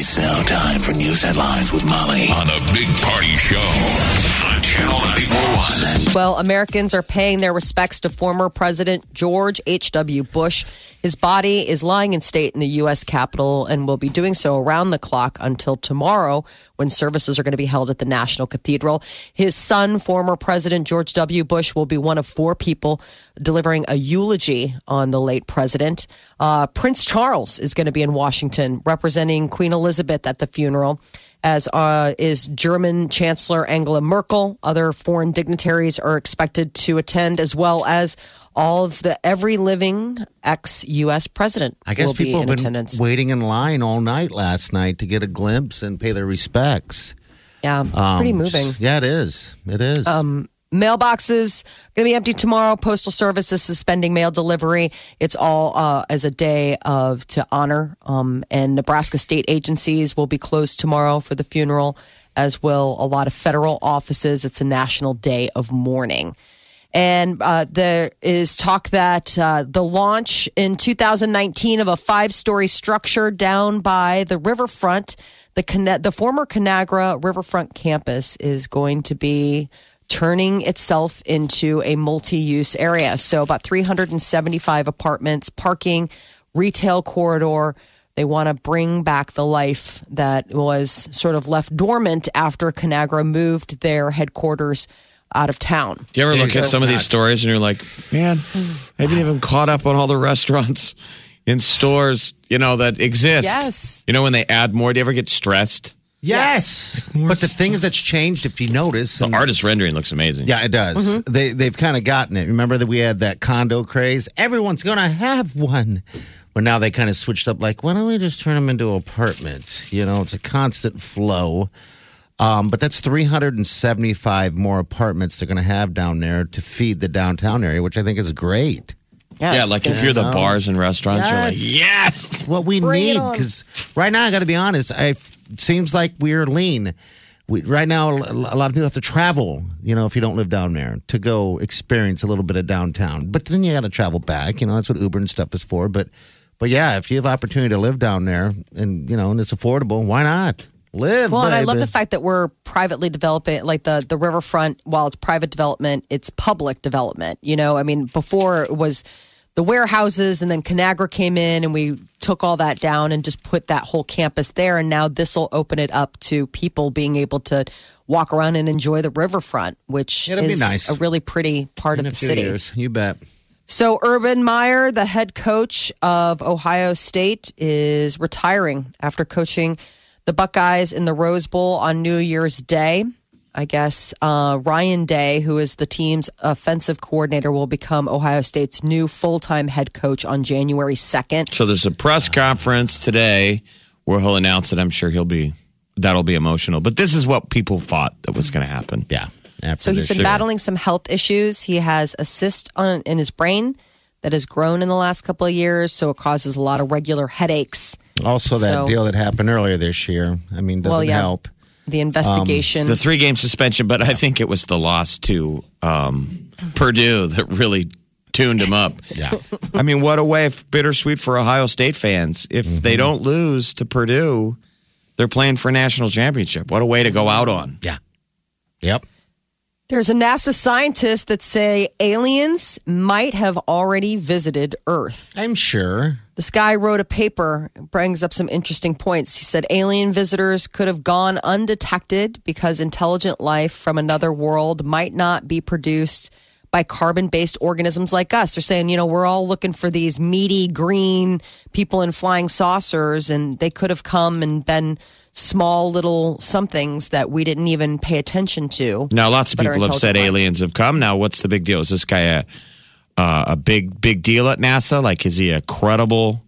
It's now time for news headlines with Molly. On a big party show Channel 941. Well, Americans are paying their respects to former President George H.W. Bush. His body is lying in state in the U.S. Capitol and will be doing so around the clock until tomorrow when services are going to be held at the National Cathedral. His son, former President George W. Bush, will be one of four people delivering a eulogy on the late president. Uh, Prince Charles is going to be in Washington representing Queen Elizabeth at the funeral as uh, is German Chancellor Angela Merkel. Other foreign dignitaries are expected to attend, as well as all of the every living ex U.S. president. I guess be people in have been attendance. waiting in line all night last night to get a glimpse and pay their respects. Yeah, it's pretty Um, moving. Yeah, it is. It is. Mailboxes going to be empty tomorrow. Postal Service is suspending mail delivery. It's all uh, as a day of to honor. Um, and Nebraska state agencies will be closed tomorrow for the funeral, as will a lot of federal offices. It's a national day of mourning. And uh, there is talk that uh, the launch in 2019 of a five story structure down by the riverfront, the, the former Conagra Riverfront campus, is going to be turning itself into a multi use area. So, about 375 apartments, parking, retail corridor. They want to bring back the life that was sort of left dormant after Conagra moved their headquarters out of town. Do you ever look at some of these stories and you're like, man, I haven't even caught up on all the restaurants in stores, you know, that exist. Yes. You know, when they add more, do you ever get stressed? Yes. But the thing is that's changed if you notice. The artist rendering looks amazing. Yeah, it does. Mm-hmm. They they've kind of gotten it. Remember that we had that condo craze. Everyone's gonna have one. But now they kind of switched up. Like, why don't we just turn them into apartments? You know, it's a constant flow. Um, but that's 375 more apartments they're going to have down there to feed the downtown area, which I think is great. Yeah, it's like if you're the bars and restaurants, you're like, Yes. yes. What we Bring it need on. because right now I got to be honest. I it seems like we're lean. We, right now, a lot of people have to travel. You know, if you don't live down there, to go experience a little bit of downtown. But then you got to travel back. You know, that's what Uber and stuff is for. But but yeah, if you have opportunity to live down there and you know and it's affordable, why not live? Well, and I love baby. the fact that we're privately developing, like the the riverfront. While it's private development, it's public development. You know, I mean, before it was the warehouses, and then Conagra came in, and we took all that down and just put that whole campus there. And now this will open it up to people being able to walk around and enjoy the riverfront, which It'll is nice. a really pretty part In of the city. years, you bet. So, Urban Meyer, the head coach of Ohio State, is retiring after coaching the Buckeyes in the Rose Bowl on New Year's Day. I guess uh, Ryan Day, who is the team's offensive coordinator, will become Ohio State's new full time head coach on January 2nd. So there's a press conference today where he'll announce that I'm sure he'll be, that'll be emotional. But this is what people thought that was going to happen. Yeah. After So he's been year. battling some health issues. He has a cyst on, in his brain that has grown in the last couple of years, so it causes a lot of regular headaches. Also, that So- deal that happened earlier this year. I mean, doesn't Well, yeah. help. The investigation. The three game suspension, but I think it was the loss to um, Purdue that really tuned him up. Yeah. I mean, what a way f- bittersweet for Ohio State fans. If they don't lose to Purdue, they're playing for a national championship. What a way to go out on. Yeah. Yep. There's a NASA scientist that say aliens might have already visited Earth. I'm sure. This guy wrote a paper, brings up some interesting points. He said alien visitors could have gone undetected because intelligent life from another world might not be produced by carbon based organisms like us. They're saying, you know, we're all looking for these meaty green people in flying saucers, and they could have come and been small little somethings that we didn't even pay attention to. Now, lots of people have said aliens have come. Now, what's the big deal? Is this guy a uh, a big big deal at NASA? Like, is he a credible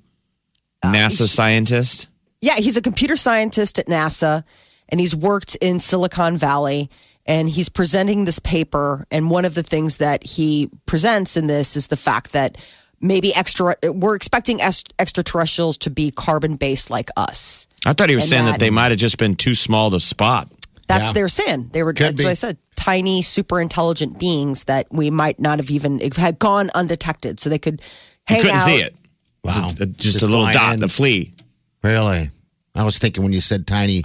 NASA scientist? Yeah, he's a computer scientist at NASA and he's worked in Silicon Valley and he's presenting this paper and one of the things that he presents in this is the fact that maybe extra we're expecting ex- extraterrestrials to be carbon based like us. I thought he was saying that, that- they might have just been too small to spot. That's Yeah. their sin. They were Could that's what. I said. Tiny, super intelligent beings that we might not have even had gone undetected, so they could hang You couldn't out. see it. Wow. Just a, just Just a little dot, in. a flea. Really? I was thinking when you said tiny,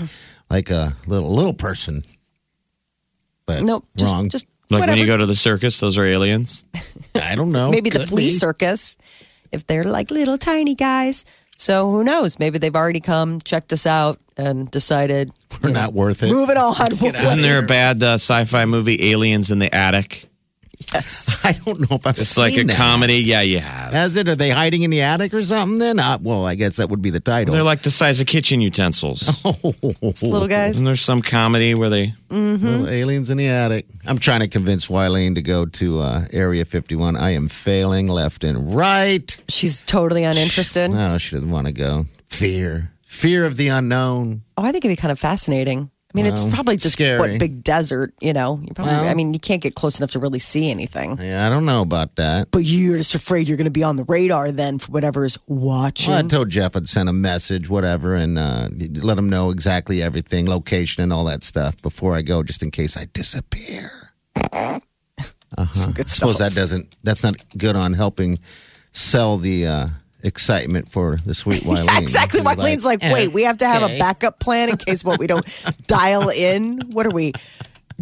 like a little little person. But Nope, just wrong. just Like whatever. when you go to the circus, those are aliens. I don't know. maybe the flea be. circus if they're like little tiny guys. So who knows? Maybe they've already come, checked us out, and decided We're not worth it. moving on. Isn't there a bad uh, sci-fi movie, Aliens in the Attic? Yes. I don't know if I've It's seen like a that. comedy. Yeah, you have. Has it? Are they hiding in the attic or something? Then, uh, well, I guess that would be the title. They're like the size of kitchen utensils. little guys. And there's some comedy where they Little aliens in the attic. I'm trying to convince Wileen to go to uh, Area 51. I am failing left and right. She's totally uninterested. No, she doesn't want to go. Fear, fear of the unknown. Oh, I think it'd be kind of fascinating. I mean, it's probably just scary. what big desert, you know. You probably, Well- I mean, you can't get close enough to really see anything. Yeah, I don't know about that. But you're just afraid you're going to be on the radar then for whatever's watching. Well, I told Jeff I'd send a message, whatever, and uh, let him know exactly everything, location, and all that stuff before I go, just in case I disappear. Uh Some good suppose that doesn't. That's not good on helping sell the uh, excitement for the sweet Wileen. exactly. He's Wileen's like, wait, we have to have okay. a backup plan in case what we don't dial in. What are we?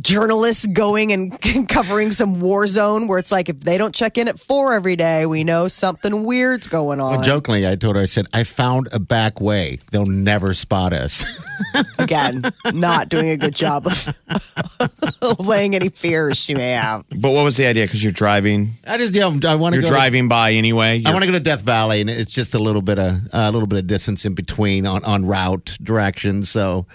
Journalists going and covering some war zone where it's like if they don't check in at four every day, we know something weird's going on. Well, jokingly, I told her, I said, I found a back way. They'll never spot us. Again, not doing a good job of laying any fears she may have. But what was the idea? Because you're driving, I just, yeah, I want to you're go. driving by anyway. I You're- want to go to Death Valley, and it's just a little bit of a little bit of distance in between on on route direction. So,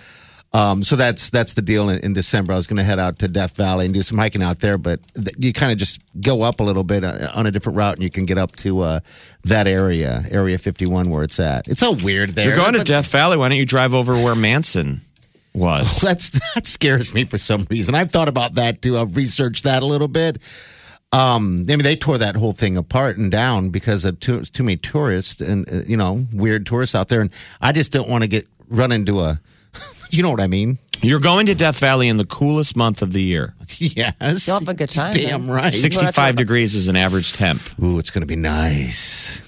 um, so that's that's the deal. In, in December, I was going to head out to Death Valley and do some hiking out there, but th- you kind of just go up a little bit uh, on a different route, and you can get up to uh, that area, Area Fifty One, where it's at. It's so weird there. You're going to Death Valley. Why don't you drive over where Manson was? That's that scares me for some reason. I've thought about that too. I've researched that a little bit. Um, I mean, they tore that whole thing apart and down because of too, too many tourists and uh, you know weird tourists out there, and I just don't want to get run into a. You know what I mean? You're going to Death Valley in the coolest month of the year. Yes. You'll have a good time, Damn man. right. 65 degrees is an average temp. Ooh, it's going to be nice.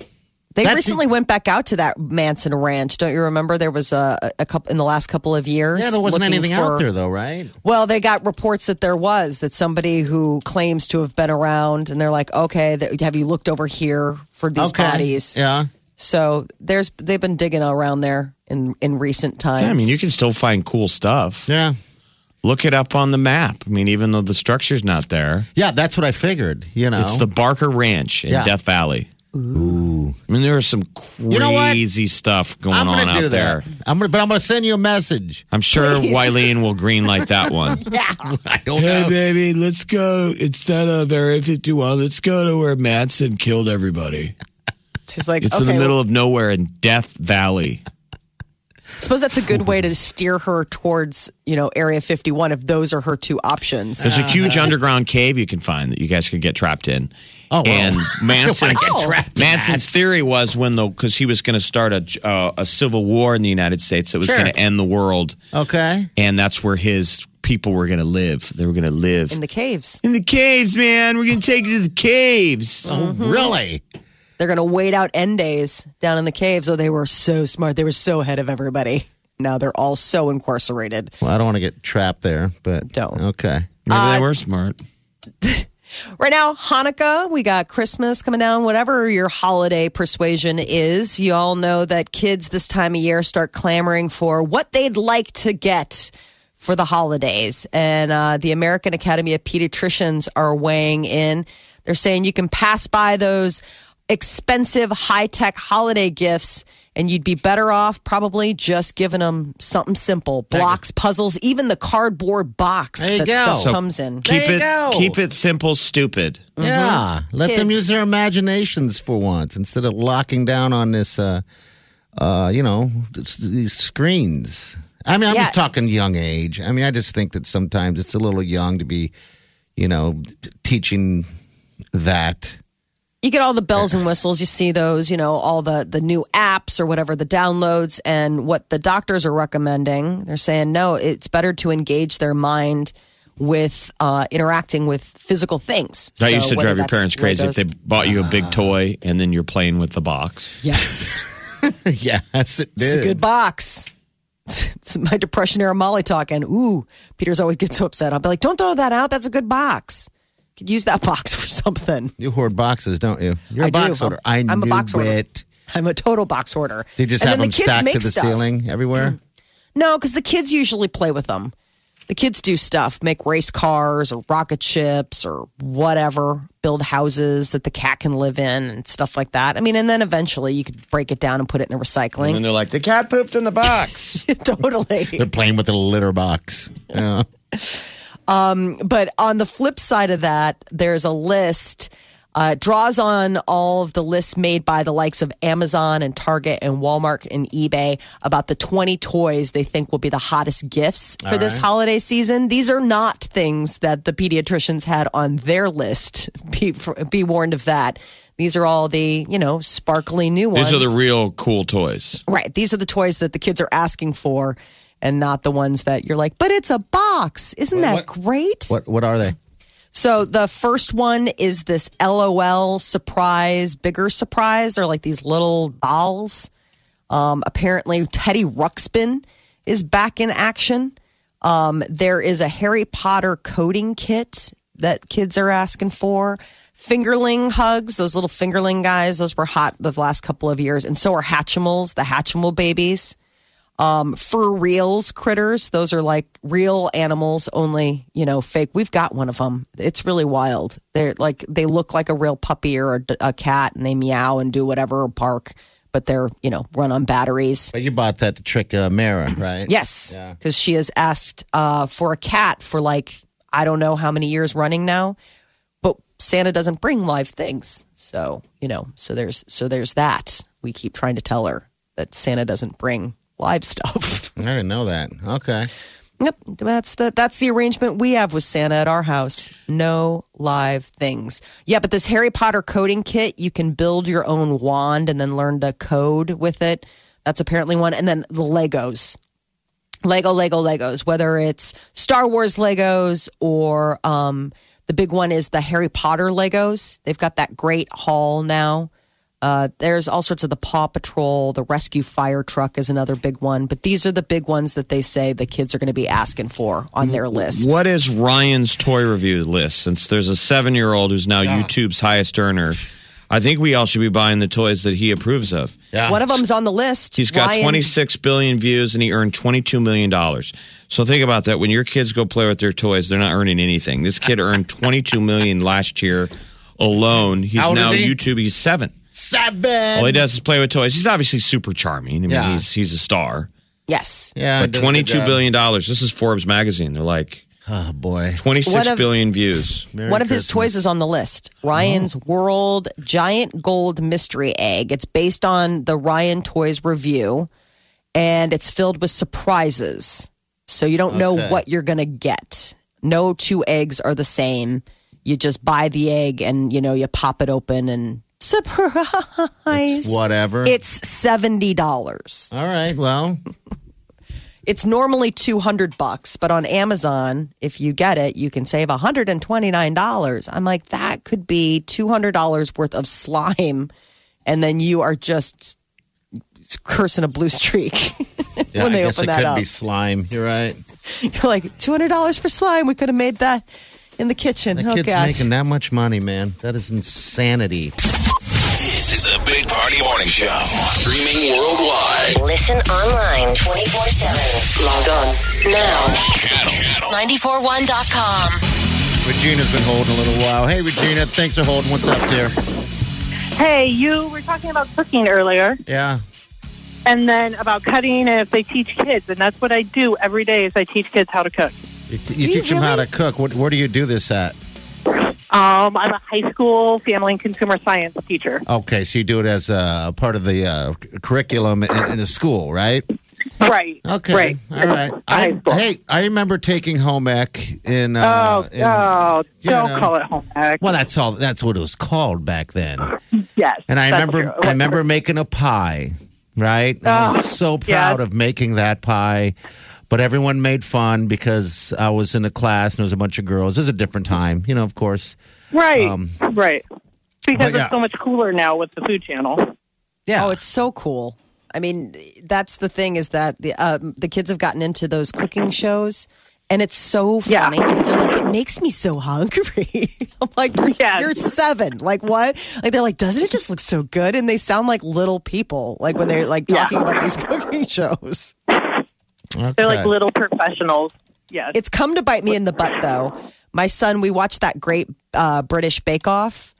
They That's- recently went back out to that Manson ranch. Don't you remember? There was a, a couple in the last couple of years. Yeah, there wasn't anything for- out there though, right? Well, they got reports that there was that somebody who claims to have been around, and they're like, "Okay, th- have you looked over here for these okay. bodies?" Yeah. So there's they've been digging around there in in recent times. Yeah, I mean, you can still find cool stuff. Yeah. Look it up on the map. I mean, even though the structure's not there, Yeah, that's what I figured. You know, it's the Barker Ranch in Yeah. Death Valley. Ooh. I mean, there is some crazy know stuff going I'm on gonna do out there. I'm gonna, but I'm gonna send you a message. I'm sure Please. Wileen will greenlight that one. I don't Hey, know. baby, let's go. Instead of Area 51, let's go to where Manson killed everybody. She's like, It's okay, in the well, middle of nowhere in Death Valley. I suppose that's a good way to steer her towards you know Area 51 if those are her two options. There's a huge underground cave you can find that you guys could get trapped in. Oh, well. and Manson's, get trapped Manson's theory was when the because he was going to start a uh, a civil war in the United States that was Sure. going to end the world, Okay. and that's where his people were going to live. They were going to live in the caves. in the caves, man. We're going to take you to the caves. Oh, really? They're going to wait out end days down in the caves. Oh, they were so smart. They were so ahead of everybody. Now they're all so incarcerated. Well, I don't want to get trapped there, but Don't. Okay. Maybe Uh, they were smart. Right now, Hanukkah, we got Christmas coming down, whatever your holiday persuasion is. You all know that kids this time of year start clamoring for what they'd like to get for the holidays. And uh, the American Academy of Pediatricians are weighing in. They're saying you can pass by those expensive high tech holiday gifts and you'd be better off probably just giving them something simple blocks, puzzles, even the cardboard box that go. stuff So comes in. Keep it go. keep it simple, stupid. Yeah. Let them use their imaginations for once instead of locking down on this uh, uh, you know, these screens. I mean, I'm Yeah. just talking young age. I mean, I just think that sometimes it's a little young to be, you know, teaching that. You get all the bells and whistles. You see those you know all the the new apps or whatever the downloads and what the doctors are recommending. They're saying no it's better to engage their mind with uh, interacting with physical things. That So used to drive your parents crazy if they bought you a big toy and then you're playing with the box. yes. Yes, it it's did. a good box. It's my depression era molly talking. Ooh peter's always gets so upset. I'll be like don't throw that out. That's a good box could use that box for something You hoard boxes, don't you? You're a I do. box hoarder. I I'm a box hoarder. it. i'm a total box hoarder They just and have then them the kids stacked make to the stuff. ceiling everywhere. No, because the kids usually play with them. The kids do stuff, make race cars or rocket ships or whatever, build houses that the cat can live in and stuff like that. I mean, and then eventually you could break it down and put it in the recycling. And then they're like, the cat pooped in the box. totally. They're playing with a litter box. Yeah. But on the flip side of that, there's a list. Uh, draws on all of the lists made by the likes of Amazon and Target and Walmart and eBay about the 20 toys they think will be the hottest gifts for this holiday season. These are not things that the pediatricians had on their list. Be, be warned of that. These are all the, you know, sparkly new ones. These are the real cool toys. Right. These are the toys that the kids are asking for and not the ones that you're like, but it's a box. Isn't that great? What What are they? So the first one is this LOL surprise, bigger surprise. They're like these little dolls. Um, apparently, Teddy Ruxpin is back in action. Um, there is a Harry Potter coding kit that kids are asking for. Fingerling hugs, those little fingerling guys, those were hot the last couple of years. And so are Hatchimals, the Hatchimal babies um, for reals critters. Those are like real animals, only you know fake. We've got one of them. It's really wild. They're like they look like a real puppy or a, a cat, and they meow and do whatever or bark, but they're you know run on batteries. But you bought that to trick uh, Mara, right? Yes, Yeah. because she has asked uh, for a cat for like I don't know how many years running now, but Santa doesn't bring live things, so you know, so there's so there's that. We keep trying to tell her that Santa doesn't bring live stuff. I didn't know that. Okay. Yep, that's the that's the arrangement we have with Santa at our house. No live things. Yeah, but this Harry Potter coding kit, you can build your own wand and then learn to code with it. That's apparently one. And then the Legos. Lego, Lego, Legos, whether it's Star Wars Legos or um, the big one is the Harry Potter Legos. They've got that great haul now. Uh, there's all sorts of the Paw Patrol, the Rescue Fire Truck is another big one, but these are the big ones that they say the kids are going to be asking for on their list. What is Ryan's toy review list? Since there's a seven year old who's now YouTube's highest earner, I think we all should be buying the toys that he approves of. Yeah. One of them's on the list. He's got Ryan's- 26 billion views and he earned 22 million dollars. So think about that. When your kids go play with their toys, they're not earning anything. This kid earned 22 million last year alone. He's now he? YouTube. He's seven. Seven. All he does is play with toys. He's obviously super charming. I mean, Yeah. he's he's a star. Yes. Yeah. But does a good twenty-two job. billion dollars. This is Forbes magazine. They're like Oh boy. twenty-six What billion if- views. Merry One of his Christmas. toys is on the list. Ryan's oh. World Giant Gold Mystery Egg. It's based on the Ryan Toys review, and it's filled with surprises. So you don't know Okay. what you're going to get. No two eggs are the same. You just buy the egg and you know you pop it open and surprise. Whatever. It's seventy dollars. All right. Well, It's normally two hundred bucks, but on Amazon, if you get it, you can save one hundred and twenty nine dollars. I'm like, that could be two hundred dollars worth of slime, and then you are just cursing a blue streak yeah, when they I guess open it that could up. be slime. You're right. You're like two hundred dollars for slime. We could have made that in the kitchen. The oh kid's gosh. making that much money, man. That is insanity. This is the Big Party Morning Show. Streaming worldwide. Listen online 24 7. Log on now. Channel. Channel. 941.com. Regina's been holding a little while. Hey, Regina, thanks for holding. What's up there? Hey, you were talking about cooking earlier, Yeah. and then about cutting and if they teach kids, and that's what I do every day is I teach kids how to cook. You, you you teach them how to cook. What, where do you do this at? Um, I'm a high school family and consumer science teacher. Okay, so you do it as a part of the uh, curriculum in, in the school, right? Right. Okay. Right. All right. I, hey, I remember taking home ec in. Uh, Oh, in- oh, don't know. call it home ec. Well, that's all. That's what it was called back then. yes. And I remember. I remember making a pie. Right. I was Oh, so proud yes. of making that pie, but everyone made fun because I was in a class and there was a bunch of girls. It was a different time, you know. Of course. Right. um, right. Because but yeah. it's so much cooler now with the Food Channel. Yeah. Oh, it's so cool. I mean, that's the thing is that the um, the kids have gotten into those cooking shows, and it's so Yeah. funny because they're like, it makes me so hungry. I'm like, you're, Yes. you're seven. Like what? Like they're like, doesn't it just look so good? And they sound like little people, like when they're like Yeah. talking about these cooking shows. They're like little professionals. Yes. It's come to bite me in the butt, though. My son, we watched that great uh, British Bake Off.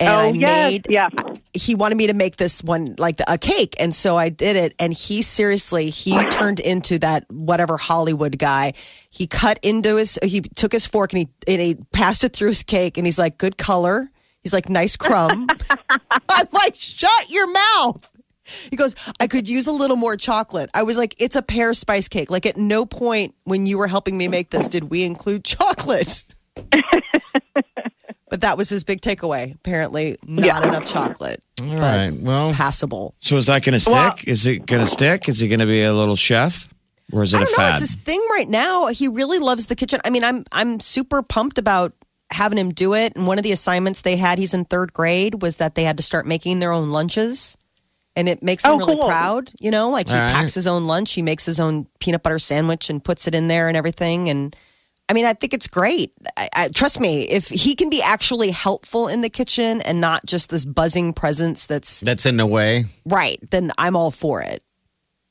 And oh, I yes. made yeah. he wanted me to make this one like a cake and so i did it and he seriously he turned into that whatever hollywood guy he cut into his he took his fork and he and he passed it through his cake and he's like good color he's like nice crumb i'm like shut your mouth he goes, I could use a little more chocolate. I was like, it's a pear spice cake. Like, at no point when you were helping me make this did we include chocolate. but that was his big takeaway. Apparently, not enough chocolate. All right. Well, Passable. So is that going to stick? Well- is it going to stick? Is he going to be a little chef, or is it I a don't know. fad? It's his thing right now. He really loves the kitchen. I mean, I'm I'm super pumped about having him do it. And one of the assignments they had, he's in third grade, was that they had to start making their own lunches. And it makes him Oh, really cool. proud, you know. Like he All right. packs his own lunch, he makes his own peanut butter sandwich and puts it in there and everything. And I mean, I think it's great. I, I, trust me, if he can be actually helpful in the kitchen and not just this buzzing presence that's that's in the way. right, then I'm all for it.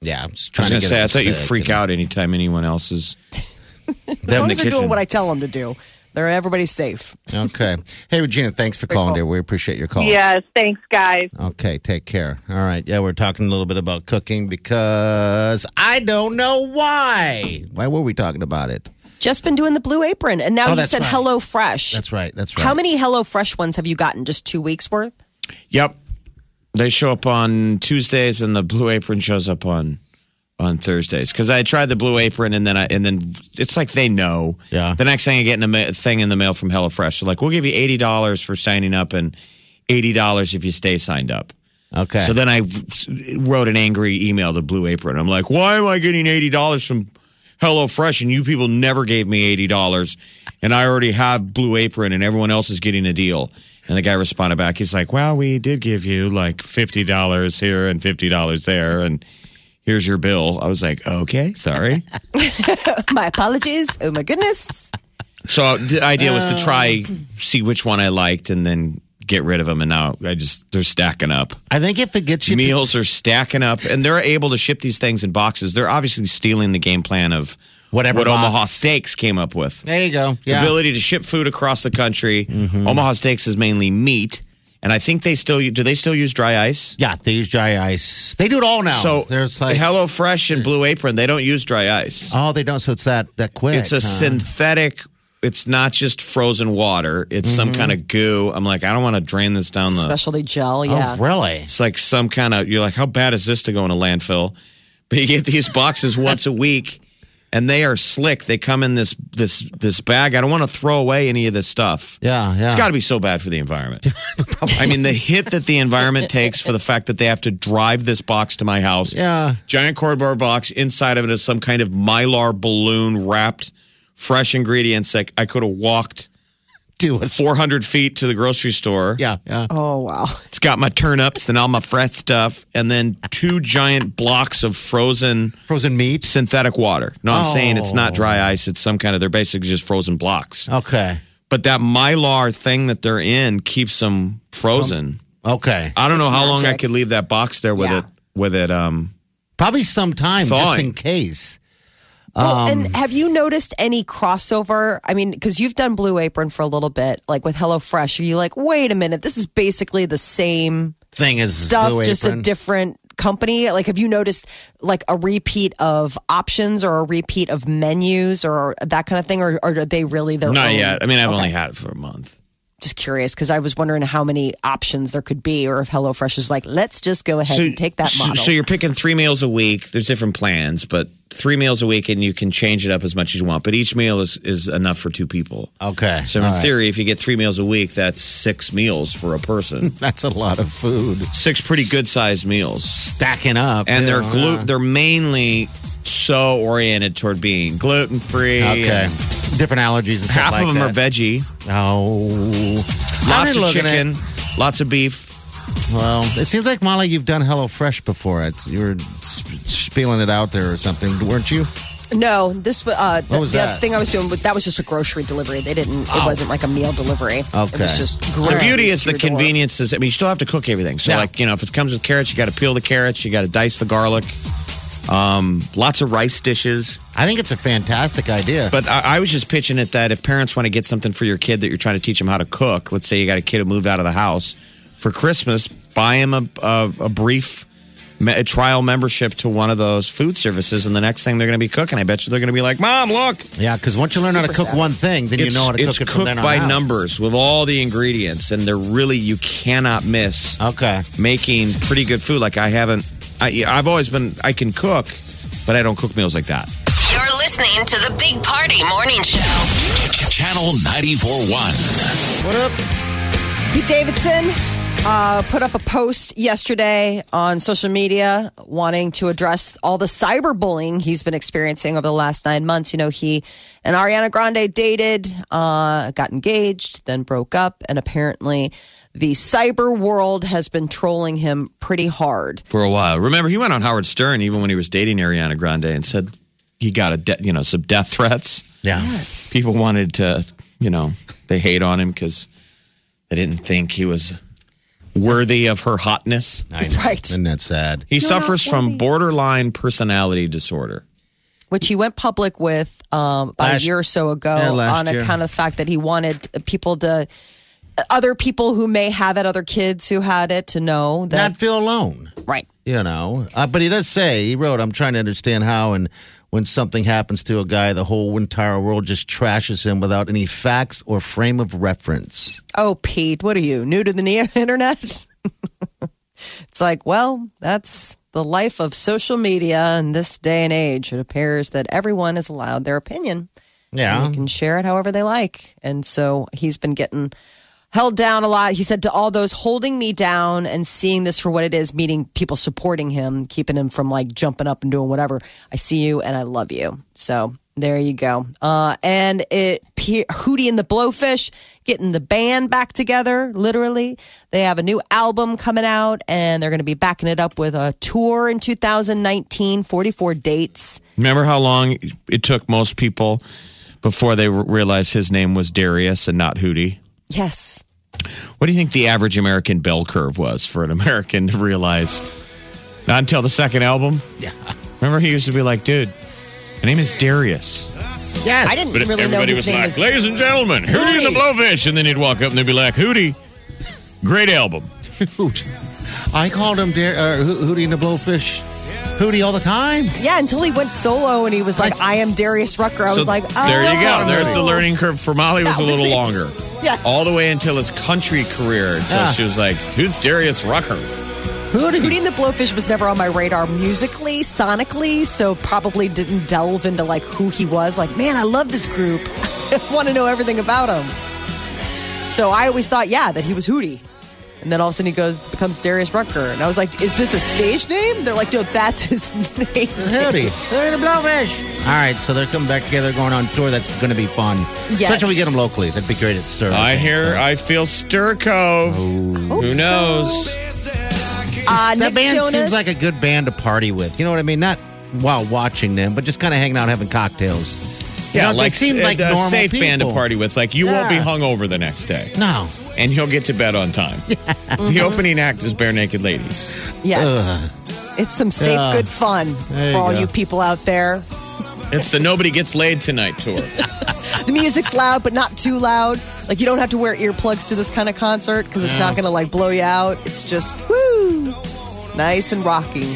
Yeah, I'm just I trying was to going get to say, I thought you to freak know. out anytime anyone else is. As long in as the they're doing what I tell them to do, they're everybody's safe. Okay. Hey, Regina, thanks for calling, dear. We appreciate your call. Yes. Thanks, guys. Okay, take care. All right. Yeah, we're talking a little bit about cooking because I don't know why. Why were we talking about it? just been doing the blue apron and now Oh, you that's said right. hello fresh That's right. That's right. how many hello fresh ones have you gotten just two weeks worth Yep, they show up on Tuesdays, and the Blue Apron shows up on on Thursdays. Because I tried the Blue Apron, and then I and then it's like they know. Yeah. The next thing I get in a ma- thing in the mail from HelloFresh, they're like, "We'll give you eighty dollars for signing up, and eighty dollars if you stay signed up." Okay. So then I wrote an angry email to Blue Apron. I'm like, why am I getting $80 from HelloFresh and you people never gave me $80 and I already have Blue Apron and everyone else is getting a deal? And the guy responded back. He's like, well, we did give you like $50 here and $50 there. And here's your bill. I was like, okay, sorry. my apologies oh my goodness so the idea was to try, see which one I liked and then get rid of them. And now I just, they're stacking up. I think if it gets you to- meals are stacking up and they're able to ship these things in boxes they're obviously stealing the game plan of Whatever what box. omaha steaks came up with there you go. the Yeah. Mm-hmm. ability to ship food across the country omaha steaks is mainly meat and i think they still do they still use dry ice yeah, they use dry ice. They do it all now. so there's like hello fresh and blue apron they don't use dry ice oh, they don't. So it's that that quick. it's a huh? synthetic it's not just frozen water it's some Mm-hmm. kind of goo i'm like i don't want to drain this down the specialty gel yeah Oh, really? It's like some kind of, you're like, how bad is this to go in a landfill? But you get these boxes once a week and they are slick. They come in this this this bag. I don't want to throw away any of this stuff. Yeah, yeah. It's got to be so bad for the environment. I mean, the hit that the environment takes for the fact that they have to drive this box to my house. Yeah. Giant cardboard box. Inside of it is some kind of mylar balloon wrapped fresh ingredients. Like I could have walked do it. 400 feet to the grocery store. Yeah, yeah. oh wow It's got my turnips and all my fresh stuff, and then two giant blocks of frozen Frozen meat. synthetic water. No, I'm saying it's not Oh. dry ice. It's some kind of, they're basically just frozen blocks. Okay. But that mylar thing that they're in keeps them frozen. Okay. I don't know It's how long I magic. could leave that box there with Yeah. it, with it, um, Probably some time just Thawing. in case. Well, Um, and have you noticed any crossover? I mean, because you've done Blue Apron for a little bit, like with HelloFresh. Are you like, wait a minute, this is basically the same Thing as stuff, just a different company? Like, have you noticed like a repeat of options or a repeat of menus or that kind of thing? Or, or are they really their not own? yet. I mean, I've Okay. only had it for a month. Just curious because I was wondering how many options there could be, or if HelloFresh is like, let's just go ahead and take that so- model. So you're picking three meals a week. There's different plans, but three meals a week, and you can change it up as much as you want. But each meal is, is enough for two people. Okay. So in all right. theory, if you get three meals a week, that's six meals for a person. that's a lot of food six pretty good sized meals, stacking up, and they're too, glu- huh? They're mainly so oriented toward being gluten free. Okay. Different allergies and stuff Half like of them that. are veggie. Oh. I've Lots been of looking at- chicken. Lots of beef. Well, it seems like Molly, you've done HelloFresh before. It's, you were sp- spieling it out there or something, weren't you? no, this uh, the, was the that? thing I was doing that was just a grocery delivery. They didn't. It wasn't like a meal delivery. It Okay. was just The groceries beauty is the your door. conveniences. I mean, you still have to cook everything. So, Yeah. like, you know, if it comes with carrots, you got to peel the carrots, you got to dice the garlic. Um, lots of rice dishes. I think it's a fantastic idea. But I, I was just pitching it that if parents want to get something for your kid that you're trying to teach them how to cook, let's say you got a kid who moved out of the house for Christmas, buy him a, a, a brief me- a trial membership to one of those food services, and the next thing they're going to be cooking, I bet you they're going to be like, "Mom, look." yeah, because once you learn how to cook savvy. one thing, then you it's, know how to it's cook it from cooked then on by out. numbers with all the ingredients, and they're really you cannot miss Okay. making pretty good food. Like I haven't, I, I've always been, I can cook, but I don't cook meals like that. You're listening to the Big Party Morning Show. Channel 94.1. What up? Pete Davidson uh, put up a post yesterday on social media wanting to address all the cyberbullying he's been experiencing over the last nine months. You know, he and Ariana Grande dated, uh, got engaged, then broke up, and apparently the cyber world has been trolling him pretty hard. for a while. Remember, he went on Howard Stern even when he was dating Ariana Grande and said he got a de- you know some death threats. Yeah. Yes. People wanted to you know they hate on him because they didn't think he was worthy of her hotness. I know. Right. Isn't that sad? He You're suffers from borderline personality disorder. which he went public with um, about Last- a year or so ago Yeah, last on year. account of the fact that he wanted people to, other people who may have it, other kids who had it, to know that. Not feel alone. right. You know, uh, but he does say he wrote, "I'm trying to understand how and when something happens to a guy, the whole entire world just trashes him without any facts or frame of reference." Oh, Pete, what are you, new to the internet? it's like, well, that's the life of social media in this day and age. It appears that everyone is allowed their opinion. Yeah, and they can share it however they like. And so he's been getting held down a lot. He said to all those holding me down and seeing this for what it is, meaning people supporting him, keeping him from like jumping up and doing whatever. I see you and I love you. So there you go. Uh, and it P- Hootie and the Blowfish getting the band back together. Literally, they have a new album coming out, and they're going to be backing it up with a tour in 2019. 44 dates. Remember how long it took most people before they realized his name was Darius and not Hootie? Yes. What do you think the average American bell curve was for an American to realize? Not until the second album. yeah, Remember, he used to be like, "Dude, my name is Darius." Yeah, I didn't But really know everybody his was name like, is. "Ladies and gentlemen, Hootie and the Blowfish," and then he'd walk up and they'd be like, "Hootie, great album." Hoot. I called him Dar- uh, Hootie and the Blowfish. Hootie all the time. Yeah, until he went solo and he was like, That's- "I am Darius Rucker." I was like, oh, there you go. no. There's the learning curve for Molly was That a was little it. longer. Yes. All the way until his country career, until Ah. she was like, "Who's Darius Rucker?" Hootie. Hootie and the Blowfish was never on my radar musically, sonically, so probably didn't delve into like who he was. Like, man, I love this group. I want to know everything about him. So I always thought, yeah, that he was Hootie. And then all of a sudden he goes, becomes Darius Rucker. And I was like, is this a stage name? They're like, no, that's his name. Hootie. Hootie and the Blowfish. All right, so they're coming back together, going on tour. That's going to be fun. Yes. Especially when we get them locally. That'd be great at Stir. I think, hear, so. I feel Stir Cove. Who knows? so. Uh, that Nick band Jonas. seems like a good band to party with. You know what I mean? Not while watching them, but just kind of hanging out, having cocktails. You Yeah, know, they like, seem like a normal safe band to party with. Like you won't be Yeah. hungover the next day, No. and you'll get to bed on time. Yeah. The opening act is Barenaked Ladies. Yes. It's some safe, Yeah. good fun There for you all go. you people out there. It's the Nobody Gets Laid Tonight tour. The music's loud, but not too loud. Like you don't have to wear earplugs to this kind of concert because it's not going to like blow you out. It's just woo, nice and rocking.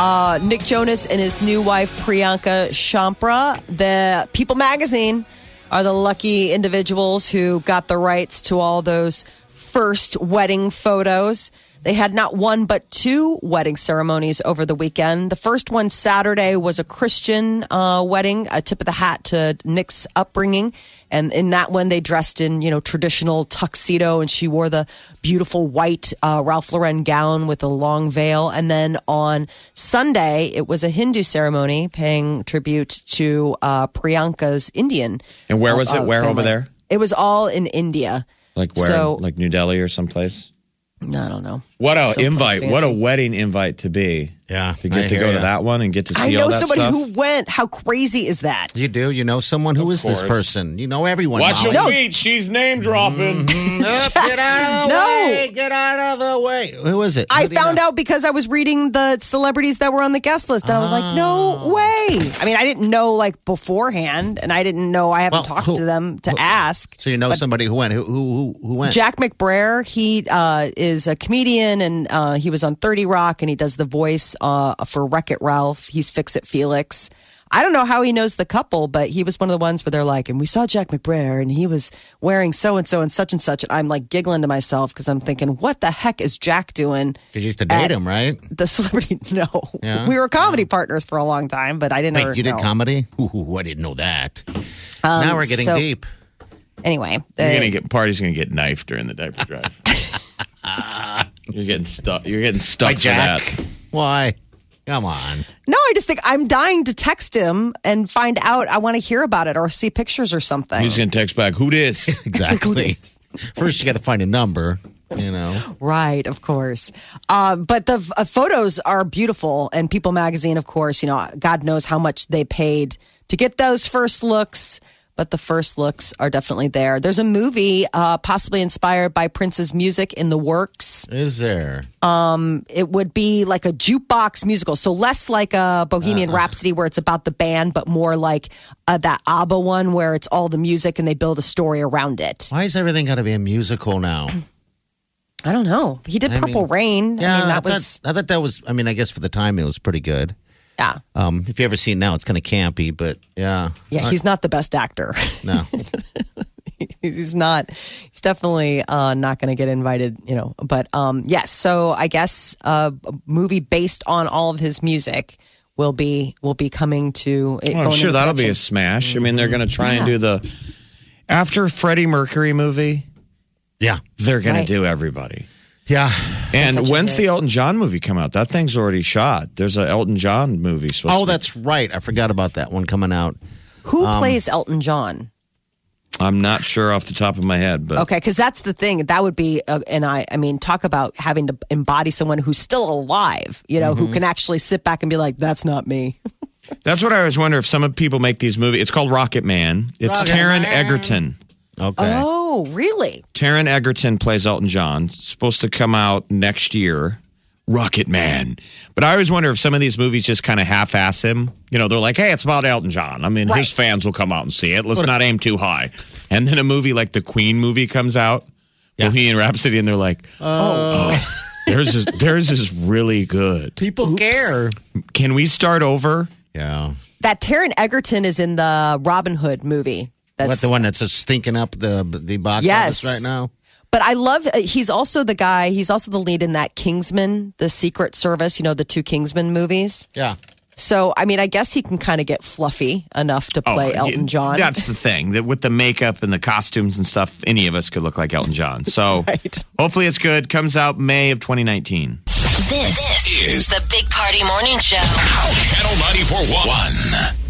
Uh, Nick Jonas and his new wife Priyanka Chopra, the People magazine, are the lucky individuals who got the rights to all those first wedding photos. They had not one but two wedding ceremonies over the weekend. The first one Saturday was a Christian uh, wedding, a tip of the hat to Nick's upbringing, and in that one they dressed in you know traditional tuxedo, and she wore the beautiful white uh, Ralph Lauren gown with a long veil. And then on Sunday it was a Hindu ceremony paying tribute to uh, Priyanka's Indian. And where was uh, it? Where over there? It was all in India. Like where? So- like New Delhi or someplace? I don't know. What a Someplace invite! What a wedding invite to be. Yeah, to get I to go ya. to that one and get to see. I see know all that somebody stuff. who went. How crazy is that? You do. You know someone who who is this course. person. You know everyone. Watch Molly. your feet. She's name dropping. Up, get out of the No. way. Get out of the way. Who is it? I Who do you found know? out because I was reading the celebrities that were on the guest list, and I was like, Ah. "No way!" I mean, I didn't know like beforehand, and I didn't know. I haven't Well, talked who- to them to ask. So you know somebody who went. Who who who, who went? Jack McBrayer, he uh, is a comedian, and uh, he was on Thirty Rock, and he does the voice uh, for Wreck It Ralph. He's Fix It Felix. I don't know how he knows the couple, but he was one of the ones where they're like, and we saw Jack McBrayer, and he was wearing so and so and such and such, and I'm like giggling to myself because I'm thinking, what the heck is Jack doing? Because you used to date him, right? the celebrity no Yeah? we were comedy partners for a long time but i didn't Wait, ever you did know. comedy? Ooh, I didn't know that. now we're getting so- deep. anyway You're uh, gonna get party's gonna get knifed during the diaper drive. you're getting stuck. You're getting stuck By for Jack. that. Why? Come on. no i just think i'm dying to text him and find out i want to hear about it or see pictures or something He's gonna text back. Who this? Exactly. First, you got to find a number. You know. right of course um, but the uh, photos are beautiful and people magazine of course you know god knows how much they paid to get those first looks but the first looks are definitely there there's a movie uh, possibly inspired by prince's music in the works Is there? Um, it would be like a jukebox musical. So less like a Bohemian Rhapsody where it's about the band, but more like uh, that ABBA one where it's all the music and they build a story around it. Why is everything got to be a musical now? I don't know. He did I Purple mean- Rain. Yeah, I mean, that thought, was, I thought that was. I mean, I guess for the time it was pretty good. Yeah. Um, if you ever see it now, it's kind of campy, but yeah, Yeah, he's not the best actor. no. he's not, he's definitely uh, not going to get invited, you know. But um, yes, so I guess uh, a movie based on all of his music will be will be coming to. Well, I'm sure that'll be a smash. I mean, they're gonna try and do the after Freddie Mercury movie. yeah, They're gonna do everybody. Yeah. And when's the Elton John movie come out? That thing's already shot. There's an Elton John movie supposed Oh, to be- that's right. I forgot about that one coming out. Who Um, plays Elton John? I'm not sure off the top of my head, but Okay, because that's the thing. That would be, uh, and I, I mean, talk about having to embody someone who's still alive. You know, Mm-hmm. who can actually sit back and be like, "That's not me." that's what I always wonder if some people make these movies. It's called Rocket Man. It's Rocket Taron Man. Egerton. Okay. Oh, really? Taron Egerton plays Elton John. It's supposed to come out next year. Rocket Man. But I always wonder if some of these movies just kind of half ass him. You know, they're like, hey, it's about Elton John. I mean, Right. his fans will come out and see it. Let's not aim too high. And then a movie like the Queen movie comes out, Yeah. Bohemian Rhapsody, and they're like, oh, oh theirs, is, theirs is really good. People care. Can we start over? Yeah. That Taron Egerton is in the Robin Hood movie. That's what the one that's stinking up the the box Yes. office right now? But I love. Uh, he's also the guy. He's also the lead in that Kingsman, the Secret Service. You know, the two Kingsman movies. Yeah. So, I mean, I guess he can kind of get fluffy enough to play Oh, Elton John. That's the thing that with the makeup and the costumes and stuff, any of us could look like Elton John. So Right. hopefully it's good. Comes out May of 2019. This, is the Big Party Morning Show. Channel 94.1.